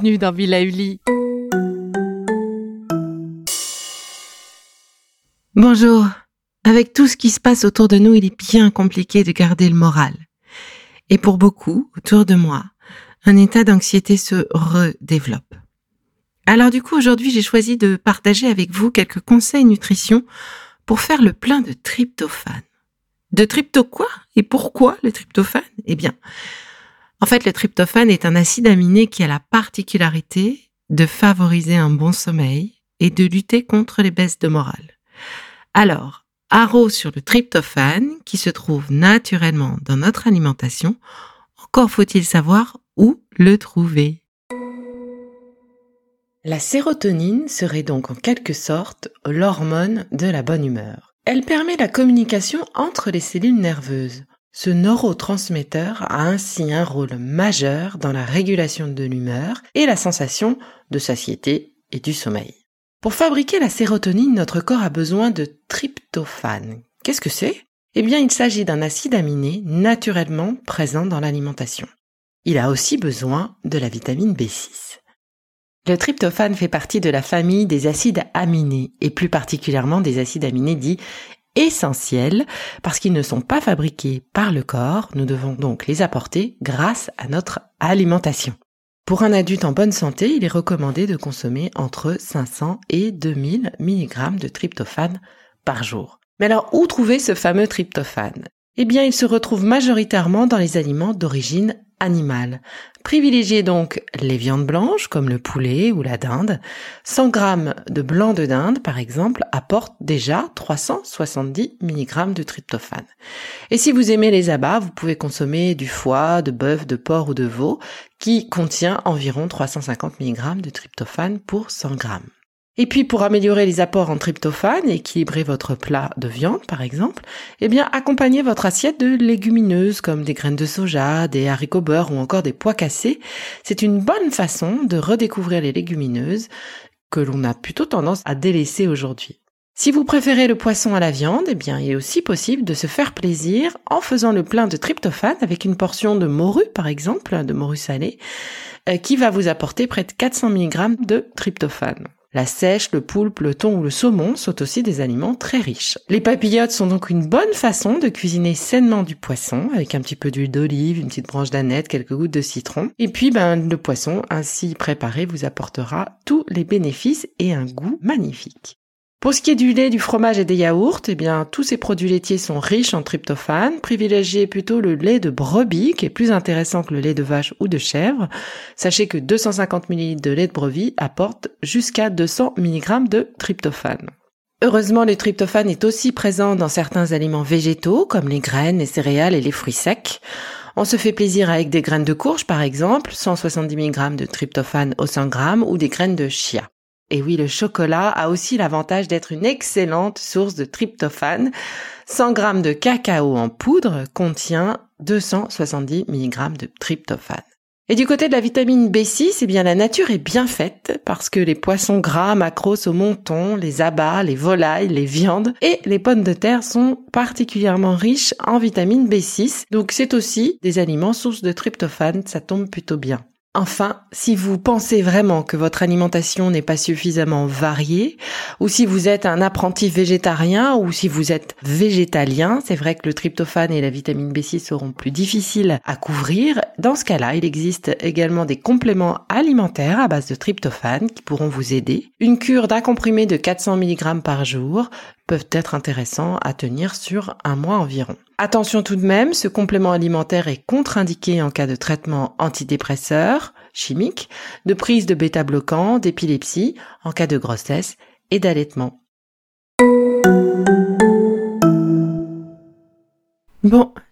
Bienvenue dans Villa Uli. Bonjour. Avec tout ce qui se passe autour de nous, il est bien compliqué de garder le moral. Et pour beaucoup, autour de moi, un état d'anxiété se redéveloppe. Alors du coup, aujourd'hui, j'ai choisi de partager avec vous quelques conseils nutrition pour faire le plein de tryptophane. De trypto quoi? Et pourquoi le tryptophane? Eh bien, en fait, le tryptophane est un acide aminé qui a la particularité de favoriser un bon sommeil et de lutter contre les baisses de morale. Alors, haro sur le tryptophane qui se trouve naturellement dans notre alimentation, encore faut-il savoir où le trouver. La sérotonine serait donc en quelque sorte l'hormone de la bonne humeur. Elle permet la communication entre les cellules nerveuses, ce neurotransmetteur a ainsi un rôle majeur dans la régulation de l'humeur et la sensation de satiété et du sommeil. Pour fabriquer la sérotonine, notre corps a besoin de tryptophane. Qu'est-ce que c'est? Eh bien, il s'agit d'un acide aminé naturellement présent dans l'alimentation. Il a aussi besoin de la vitamine B6. Le tryptophane fait partie de la famille des acides aminés et plus particulièrement des acides aminés dits essentiels parce qu'ils ne sont pas fabriqués par le corps, nous devons donc les apporter grâce à notre alimentation. Pour un adulte en bonne santé, il est recommandé de consommer entre 500 et 2000 mg de tryptophane par jour. Mais alors, où trouver ce fameux tryptophane? Eh bien, il se retrouve majoritairement dans les aliments d'origine animale. Privilégiez donc les viandes blanches comme le poulet ou la dinde. 100 g de blanc de dinde, par exemple, apporte déjà 370 mg de tryptophane. Et si vous aimez les abats, vous pouvez consommer du foie, de bœuf, de porc ou de veau qui contient environ 350 mg de tryptophane pour 100 g. Et puis pour améliorer les apports en tryptophane équilibrer votre plat de viande par exemple, eh bien accompagnez votre assiette de légumineuses comme des graines de soja, des haricots beurre ou encore des pois cassés. C'est une bonne façon de redécouvrir les légumineuses que l'on a plutôt tendance à délaisser aujourd'hui. Si vous préférez le poisson à la viande, eh bien, il est aussi possible de se faire plaisir en faisant le plein de tryptophane avec une portion de morue, par exemple, de morue salée, euh, qui va vous apporter près de 400 mg de tryptophane. La sèche, le poulpe, le thon ou le saumon sont aussi des aliments très riches. Les papillotes sont donc une bonne façon de cuisiner sainement du poisson avec un petit peu d'huile d'olive, une petite branche d'aneth, quelques gouttes de citron. Et puis, ben, le poisson ainsi préparé vous apportera tous les bénéfices et un goût magnifique. Pour ce qui est du lait, du fromage et des yaourts, eh bien, tous ces produits laitiers sont riches en tryptophane. Privilégiez plutôt le lait de brebis, qui est plus intéressant que le lait de vache ou de chèvre. Sachez que 250 ml de lait de brebis apporte jusqu'à 200 mg de tryptophane. Heureusement, le tryptophane est aussi présent dans certains aliments végétaux, comme les graines, les céréales et les fruits secs. On se fait plaisir avec des graines de courge, par exemple, 170 mg de tryptophane au 100 g, ou des graines de chia. Et oui, le chocolat a aussi l'avantage d'être une excellente source de tryptophane. 100 g de cacao en poudre contient 270 mg de tryptophane. Et du côté de la vitamine B6, eh bien, la nature est bien faite parce que les poissons gras, macros, saumon, thon, les abats, les volailles, les viandes et les pommes de terre sont particulièrement riches en vitamine B6. Donc, c'est aussi des aliments sources de tryptophane. Ça tombe plutôt bien. Enfin, si vous pensez vraiment que votre alimentation n'est pas suffisamment variée, ou si vous êtes un apprenti végétarien, ou si vous êtes végétalien, c'est vrai que le tryptophane et la vitamine B6 seront plus difficiles à couvrir. Dans ce cas-là, il existe également des compléments alimentaires à base de tryptophane qui pourront vous aider. Une cure d'un comprimé de 400 mg par jour peuvent être intéressants à tenir sur un mois environ. Attention tout de même, ce complément alimentaire est contre-indiqué en cas de traitement antidépresseur chimique, de prise de bêta-bloquants, d'épilepsie, en cas de grossesse et d'allaitement. Bon,